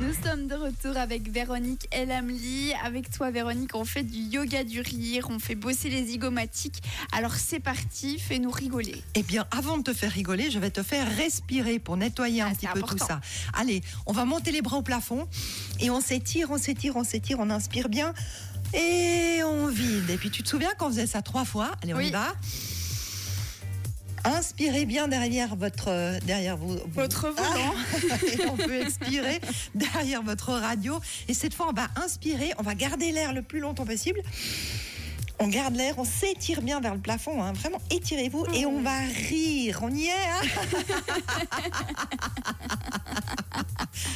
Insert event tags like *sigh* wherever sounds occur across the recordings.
Nous sommes de retour avec Véronique Elamli. Avec toi, Véronique, on fait du yoga du rire, on fait bosser les zygomatiques. Alors c'est parti, fais-nous rigoler. Eh bien, avant de te faire rigoler, je vais te faire respirer pour nettoyer un Ah, petit peu important. tout ça. Allez, on va monter les bras au plafond et on s'étire, on s'étire, on s'étire, on inspire bien et on vide. Et puis tu te souviens qu'on faisait ça trois fois? Allez, on Oui. y va. Inspirez bien derrière votre euh, derrière vous, Votre volant. *laughs* et on peut expirer derrière votre radio. Et cette fois, on va inspirer, on va garder l'air le plus longtemps possible. On garde l'air, on s'étire bien vers le plafond, hein. vraiment étirez-vous et on va rire. On y est. hein *laughs*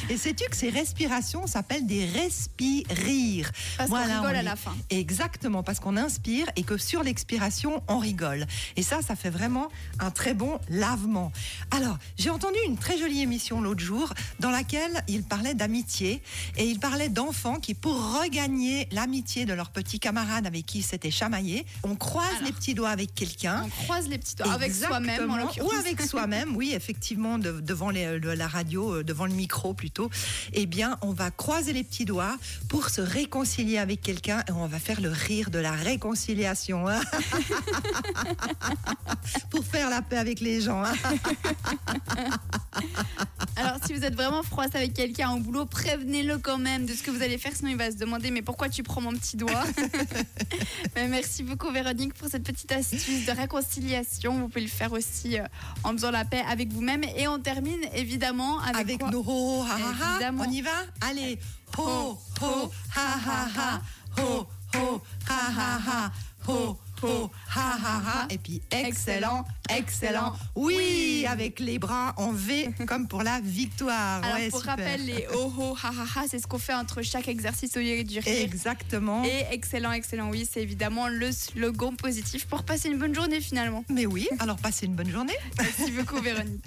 et sais-tu que ces respirations s'appellent des respirires Parce qu'on rigole on à la fin. Exactement, parce qu'on inspire et que sur l'expiration, on rigole. Et ça, ça fait vraiment un très bon lavement. Alors, j'ai entendu une très jolie émission l'autre jour dans laquelle il parlait d'amitié et il parlait d'enfants qui, pour regagner l'amitié de leurs petits camarades avec qui ils s'étaient chamaillés, on croise Alors. les petits doigts avec quelqu'un. On croise les petits doigts avec soi-même, en. Ou avec soi-même, oui, effectivement, de- devant les- le- la radio, euh, devant le micro plutôt. Eh bien, on va croiser les petits doigts pour se réconcilier avec quelqu'un et on va faire le rire de la réconciliation. hein. *laughs* pour faire la paix avec les gens. hein. *laughs* Alors si vous êtes vraiment froisse avec quelqu'un au boulot, prévenez-le quand même de ce que vous allez faire, sinon il va se demander mais pourquoi tu prends mon petit doigt *laughs* Mais Merci beaucoup Véronique pour cette petite astuce de réconciliation. Vous pouvez le faire aussi euh, en faisant la paix avec vous-même. Et on termine évidemment avec, Avec quoi nos ho, ha, ha. On y va Allez. Ho, ho, ha, ha, ha. Ho, ho, ha, ha, ha. Ho, ho, ha, ha, ha. Et puis excellent, excellent. Oui, avec les bras en V *laughs* comme pour la victoire. Alors Ouais, pour super. rappel, les *laughs* oh oh ha ha ha, c'est ce qu'on fait entre chaque exercice au lieu du rire. Exactement. Et excellent, excellent, oui, c'est évidemment le slogan positif pour passer une bonne journée finalement. Mais oui, alors passez une bonne journée. Merci beaucoup *laughs* Véronique.